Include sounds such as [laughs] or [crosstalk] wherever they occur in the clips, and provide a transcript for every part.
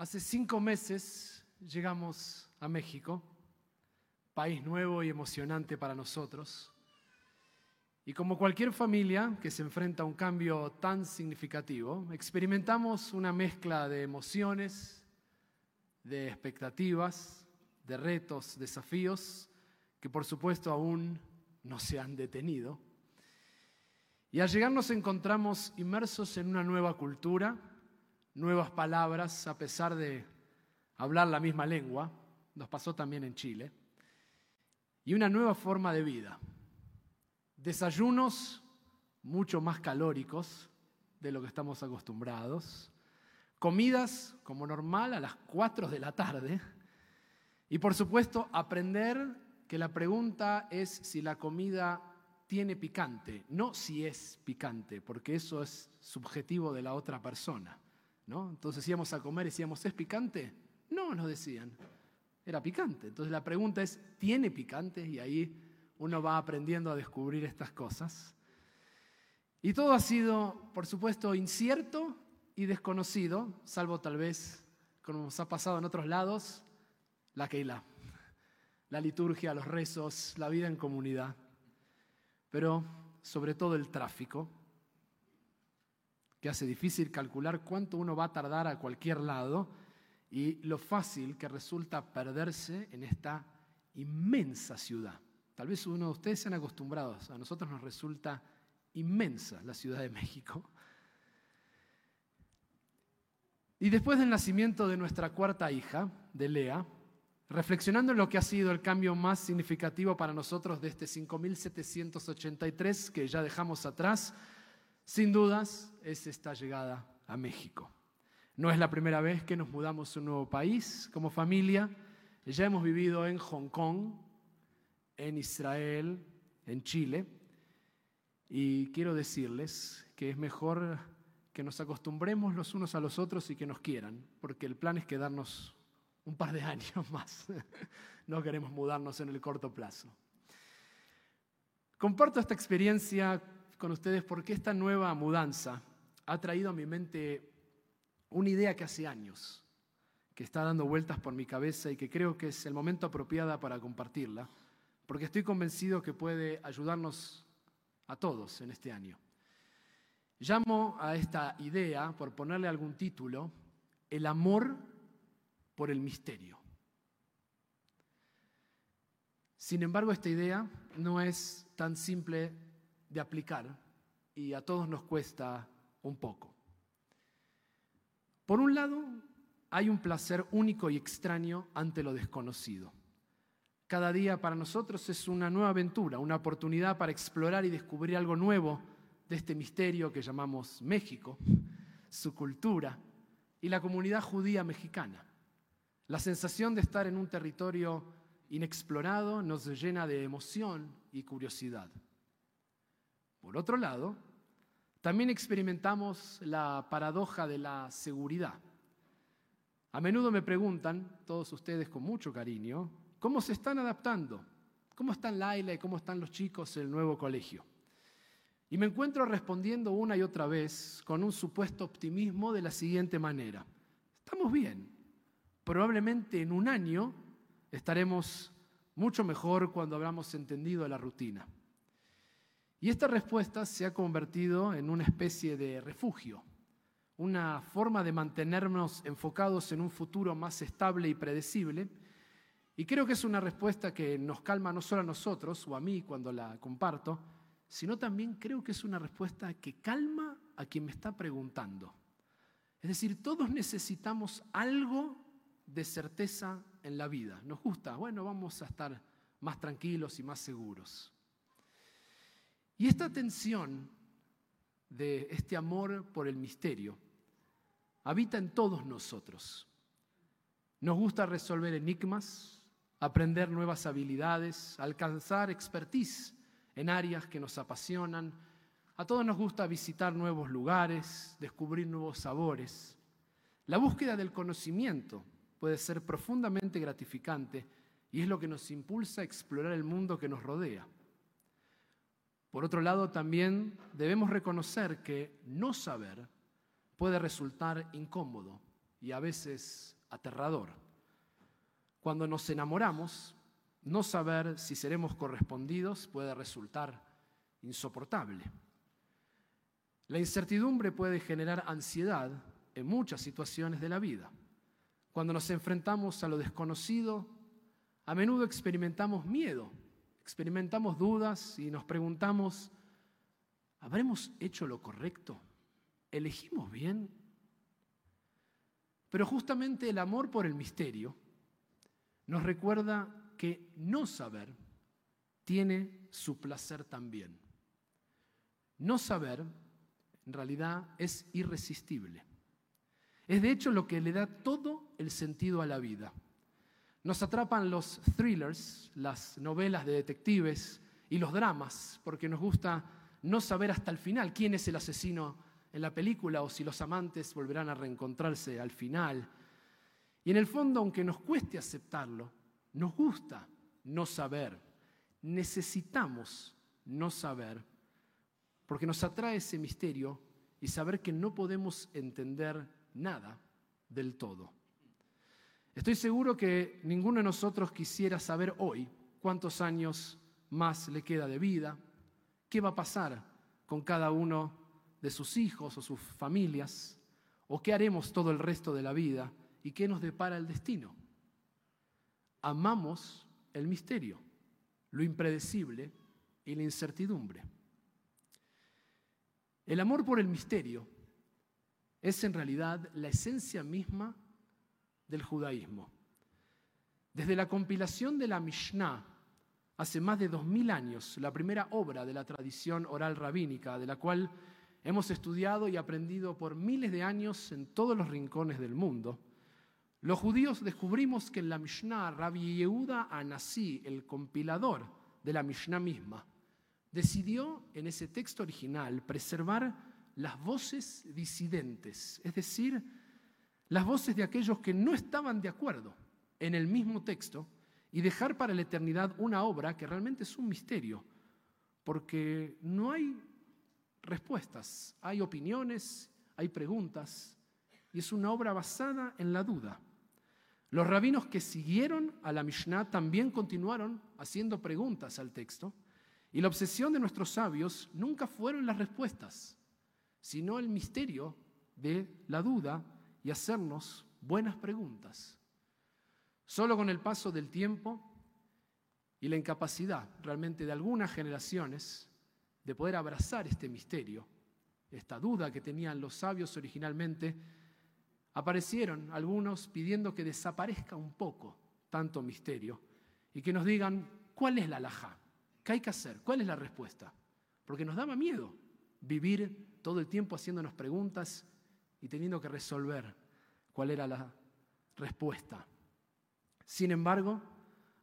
Hace cinco meses llegamos a México, país nuevo y emocionante para nosotros. Y como cualquier familia que se enfrenta a un cambio tan significativo, experimentamos una mezcla de emociones, de expectativas, de retos, desafíos, que por supuesto aún no se han detenido. Y al llegar nos encontramos inmersos en una nueva cultura, nuevas palabras a pesar de hablar la misma lengua, nos pasó también en Chile, y una nueva forma de vida. Desayunos mucho más calóricos de lo que estamos acostumbrados, comidas como normal a las 4 de la tarde, y por supuesto aprender que la pregunta es si la comida tiene picante, no si es picante, porque eso es subjetivo de la otra persona. Entonces íbamos a comer y decíamos, ¿es picante? No, nos decían, era picante. Entonces la pregunta es, ¿tiene picante? Y ahí uno va aprendiendo a descubrir estas cosas. Y todo ha sido, por supuesto, incierto y desconocido, salvo tal vez, como nos ha pasado en otros lados, la Keila, la liturgia, los rezos, la vida en comunidad, pero sobre todo el tráfico, que hace difícil calcular cuánto uno va a tardar a cualquier lado y lo fácil que resulta perderse en esta inmensa ciudad. Tal vez uno de ustedes sean acostumbrados, a nosotros nos resulta inmensa la Ciudad de México. Y después del nacimiento de nuestra cuarta hija, de Lea, reflexionando en lo que ha sido el cambio más significativo para nosotros de este 5783 que ya dejamos atrás, sin dudas, es esta llegada a México. No es la primera vez que nos mudamos a un nuevo país como familia. Ya hemos vivido en Hong Kong, en Israel, en Chile. Y quiero decirles que es mejor que nos acostumbremos los unos a los otros y que nos quieran, porque el plan es quedarnos un par de [laughs] años más. No queremos mudarnos en el corto plazo. Comparto esta experiencia con ustedes porque esta nueva mudanza ha traído a mi mente una idea que hace años, que está dando vueltas por mi cabeza y que creo que es el momento apropiado para compartirla, porque estoy convencido que puede ayudarnos a todos en este año. Llamo a esta idea, por ponerle algún título, el amor por el misterio. Sin embargo, esta idea no es tan simple de aplicar y a todos nos cuesta un poco. Por un lado, hay un placer único y extraño ante lo desconocido. Cada día para nosotros es una nueva aventura, una oportunidad para explorar y descubrir algo nuevo de este misterio que llamamos México, su cultura y la comunidad judía mexicana. La sensación de estar en un territorio inexplorado nos llena de emoción y curiosidad. Por otro lado, también experimentamos la paradoja de la seguridad. A menudo me preguntan, todos ustedes con mucho cariño, ¿cómo se están adaptando? ¿Cómo están Laila y cómo están los chicos en el nuevo colegio? Y me encuentro respondiendo una y otra vez con un supuesto optimismo de la siguiente manera. Estamos bien. Probablemente en un año estaremos mucho mejor cuando habramos entendido la rutina. Y esta respuesta se ha convertido en una especie de refugio, una forma de mantenernos enfocados en un futuro más estable y predecible. Y creo que es una respuesta que nos calma no solo a nosotros o a mí cuando la comparto, sino también creo que es una respuesta que calma a quien me está preguntando. Es decir, todos necesitamos algo de certeza en la vida. Nos gusta, bueno, vamos a estar más tranquilos y más seguros. Y esta tensión de este amor por el misterio habita en todos nosotros. Nos gusta resolver enigmas, aprender nuevas habilidades, alcanzar expertise en áreas que nos apasionan. A todos nos gusta visitar nuevos lugares, descubrir nuevos sabores. La búsqueda del conocimiento puede ser profundamente gratificante y es lo que nos impulsa a explorar el mundo que nos rodea. Por otro lado, también debemos reconocer que no saber puede resultar incómodo y a veces aterrador. Cuando nos enamoramos, no saber si seremos correspondidos puede resultar insoportable. La incertidumbre puede generar ansiedad en muchas situaciones de la vida. Cuando nos enfrentamos a lo desconocido, a menudo experimentamos miedo, experimentamos dudas y nos preguntamos, ¿habremos hecho lo correcto? ¿Elegimos bien? Pero justamente el amor por el misterio nos recuerda que no saber tiene su placer también. No saber, en realidad, es irresistible. Es de hecho lo que le da todo el sentido a la vida. Nos atrapan los thrillers, las novelas de detectives y los dramas, porque nos gusta no saber hasta el final quién es el asesino en la película o si los amantes volverán a reencontrarse al final. Y en el fondo, aunque nos cueste aceptarlo, nos gusta no saber, necesitamos no saber, porque nos atrae ese misterio y saber que no podemos entender nada del todo. Estoy seguro que ninguno de nosotros quisiera saber hoy cuántos años más le queda de vida, qué va a pasar con cada uno de sus hijos o sus familias, o qué haremos todo el resto de la vida y qué nos depara el destino amamos el misterio, lo impredecible y la incertidumbre. El amor por el misterio es en realidad la esencia misma del judaísmo. Desde la compilación de la Mishnah, hace más de dos mil años, la primera obra de la tradición oral rabínica, de la cual hemos estudiado y aprendido por miles de años en todos los rincones del mundo, los judíos descubrimos que en la Mishnah, Rabbi Yehuda Anasí, el compilador de la Mishnah misma, decidió en ese texto original preservar las voces disidentes, es decir, las voces de aquellos que no estaban de acuerdo en el mismo texto y dejar para la eternidad una obra que realmente es un misterio, porque no hay respuestas, hay opiniones, hay preguntas, y es una obra basada en la duda. Los rabinos que siguieron a la Mishnah también continuaron haciendo preguntas al texto, y la obsesión de nuestros sabios nunca fueron las respuestas, sino el misterio de la duda y hacernos buenas preguntas. Solo con el paso del tiempo y la incapacidad realmente de algunas generaciones de poder abrazar este misterio, esta duda que tenían los sabios originalmente, aparecieron algunos pidiendo que desaparezca un poco tanto misterio y que nos digan cuál es la alhaja, qué hay que hacer, cuál es la respuesta. Porque nos daba miedo vivir todo el tiempo haciéndonos preguntas y teniendo que resolver cuál era la respuesta. Sin embargo,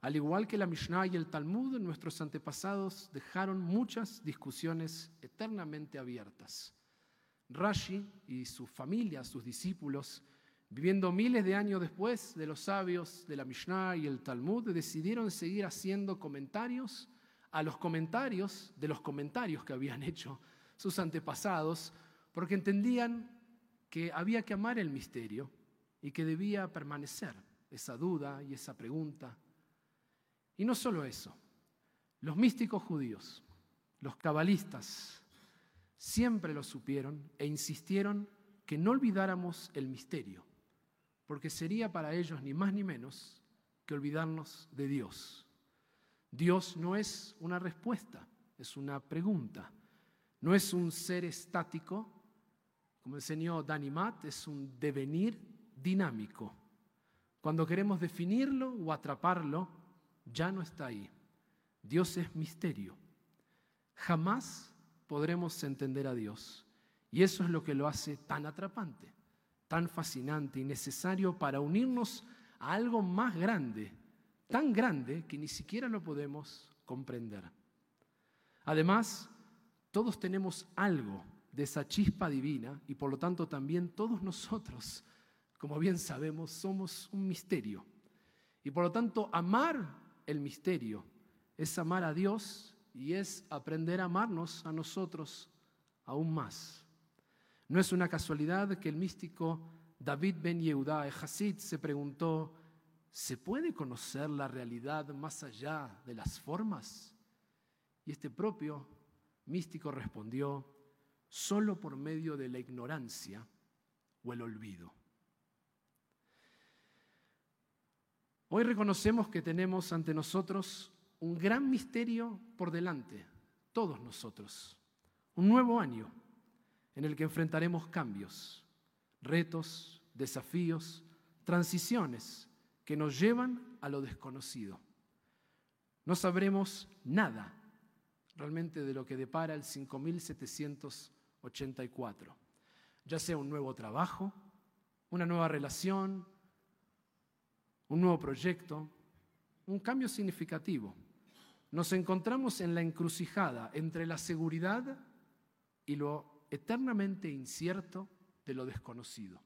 al igual que la Mishnah y el Talmud, nuestros antepasados dejaron muchas discusiones eternamente abiertas. Rashi y su familia, sus discípulos, viviendo miles de años después de los sabios de la Mishnah y el Talmud, decidieron seguir haciendo comentarios a los comentarios de los comentarios que habían hecho sus antepasados, porque entendían que había que amar el misterio y que debía permanecer esa duda y esa pregunta. Y no solo eso, los místicos judíos, los cabalistas, siempre lo supieron e insistieron que no olvidáramos el misterio, porque sería para ellos ni más ni menos que olvidarnos de Dios. Dios no es una respuesta, es una pregunta. No es un ser estático, como enseñó Danny Matt, es un devenir dinámico. Cuando queremos definirlo o atraparlo, ya no está ahí. Dios es misterio. Jamás podremos entender a Dios. Y eso es lo que lo hace tan atrapante, tan fascinante y necesario para unirnos a algo más grande, tan grande que ni siquiera lo podemos comprender. Además, todos tenemos algo de esa chispa divina y por lo tanto también todos nosotros, como bien sabemos, somos un misterio. Y por lo tanto, amar el misterio es amar a Dios y es aprender a amarnos a nosotros aún más. No es una casualidad que el místico David Ben Yehuda Hasid se preguntó, ¿se puede conocer la realidad más allá de las formas? Y este propio místico respondió, solo por medio de la ignorancia o el olvido. Hoy reconocemos que tenemos ante nosotros un gran misterio por delante, todos nosotros, un nuevo año en el que enfrentaremos cambios, retos, desafíos, transiciones que nos llevan a lo desconocido. No sabremos nada realmente de lo que depara el 5784, ya sea un nuevo trabajo, una nueva relación, un nuevo proyecto, un cambio significativo. Nos encontramos en la encrucijada entre la seguridad y lo eternamente incierto de lo desconocido.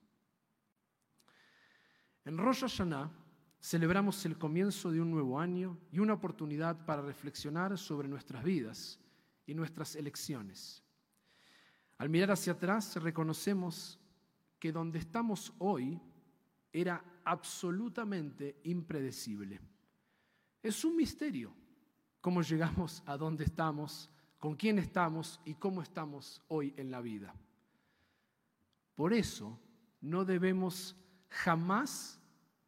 En Rosh Hashanah celebramos el comienzo de un nuevo año y una oportunidad para reflexionar sobre nuestras vidas y nuestras elecciones. Al mirar hacia atrás reconocemos que donde estamos hoy era absolutamente impredecible. Es un misterio cómo llegamos a donde estamos, con quién estamos y cómo estamos hoy en la vida. Por eso no debemos jamás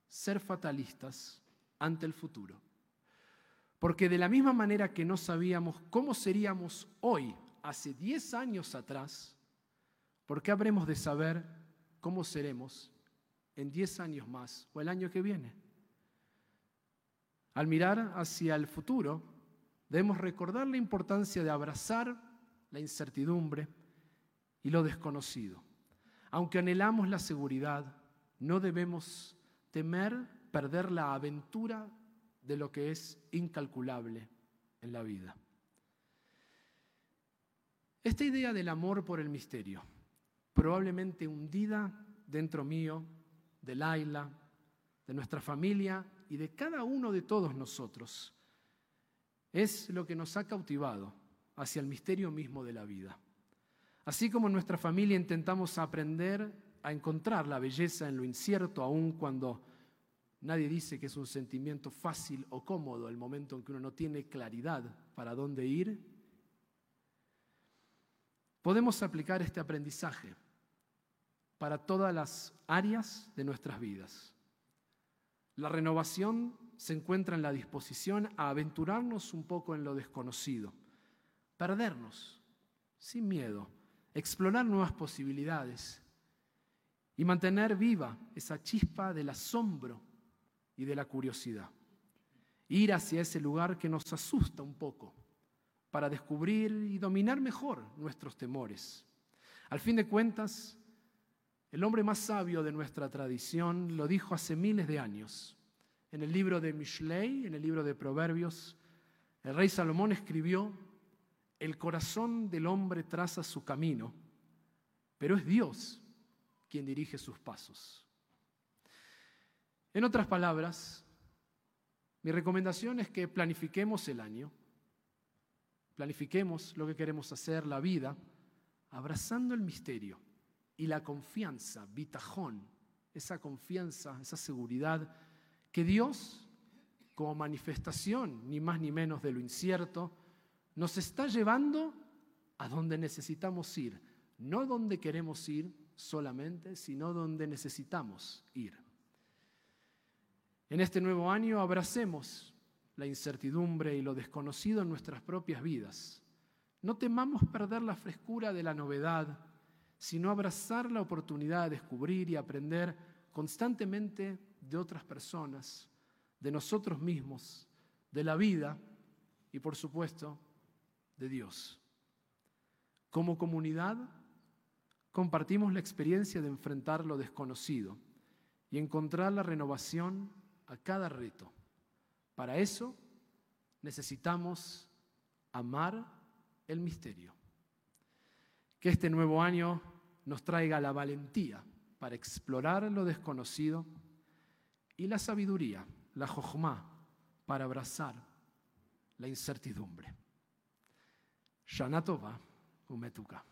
ser fatalistas ante el futuro. Porque de la misma manera que no sabíamos cómo seríamos hoy, hace 10 años atrás, ¿por qué habremos de saber cómo seremos en 10 años más o el año que viene? Al mirar hacia el futuro, debemos recordar la importancia de abrazar la incertidumbre y lo desconocido. Aunque anhelamos la seguridad, no debemos temer perder la aventura de lo que es incalculable en la vida. Esta idea del amor por el misterio, probablemente hundida dentro mío, de Laila, de nuestra familia y de cada uno de todos nosotros, es lo que nos ha cautivado hacia el misterio mismo de la vida. Así como en nuestra familia intentamos aprender a encontrar la belleza en lo incierto, aun cuando nadie dice que es un sentimiento fácil o cómodo el momento en que uno no tiene claridad para dónde ir, podemos aplicar este aprendizaje para todas las áreas de nuestras vidas. La renovación se encuentra en la disposición a aventurarnos un poco en lo desconocido, perdernos sin miedo explorar nuevas posibilidades y mantener viva esa chispa del asombro y de la curiosidad. Ir hacia ese lugar que nos asusta un poco para descubrir y dominar mejor nuestros temores. Al fin de cuentas, el hombre más sabio de nuestra tradición lo dijo hace miles de años. En el libro de Mishlei, en el libro de Proverbios, el rey Salomón escribió, el corazón del hombre traza su camino, pero es Dios quien dirige sus pasos. En otras palabras, mi recomendación es que planifiquemos el año, planifiquemos lo que queremos hacer, la vida, abrazando el misterio y la confianza, bitajón, esa confianza, esa seguridad que Dios, como manifestación ni más ni menos de lo incierto, nos está llevando a donde necesitamos ir, no donde queremos ir solamente, sino donde necesitamos ir. En este nuevo año abracemos la incertidumbre y lo desconocido en nuestras propias vidas. No temamos perder la frescura de la novedad, sino abrazar la oportunidad de descubrir y aprender constantemente de otras personas, de nosotros mismos, de la vida y por supuesto de Dios. Como comunidad, compartimos la experiencia de enfrentar lo desconocido y encontrar la renovación a cada reto. Para eso necesitamos amar el misterio. Que este nuevo año nos traiga la valentía para explorar lo desconocido y la sabiduría, la jojma, para abrazar la incertidumbre. Shana Tova Umetuka.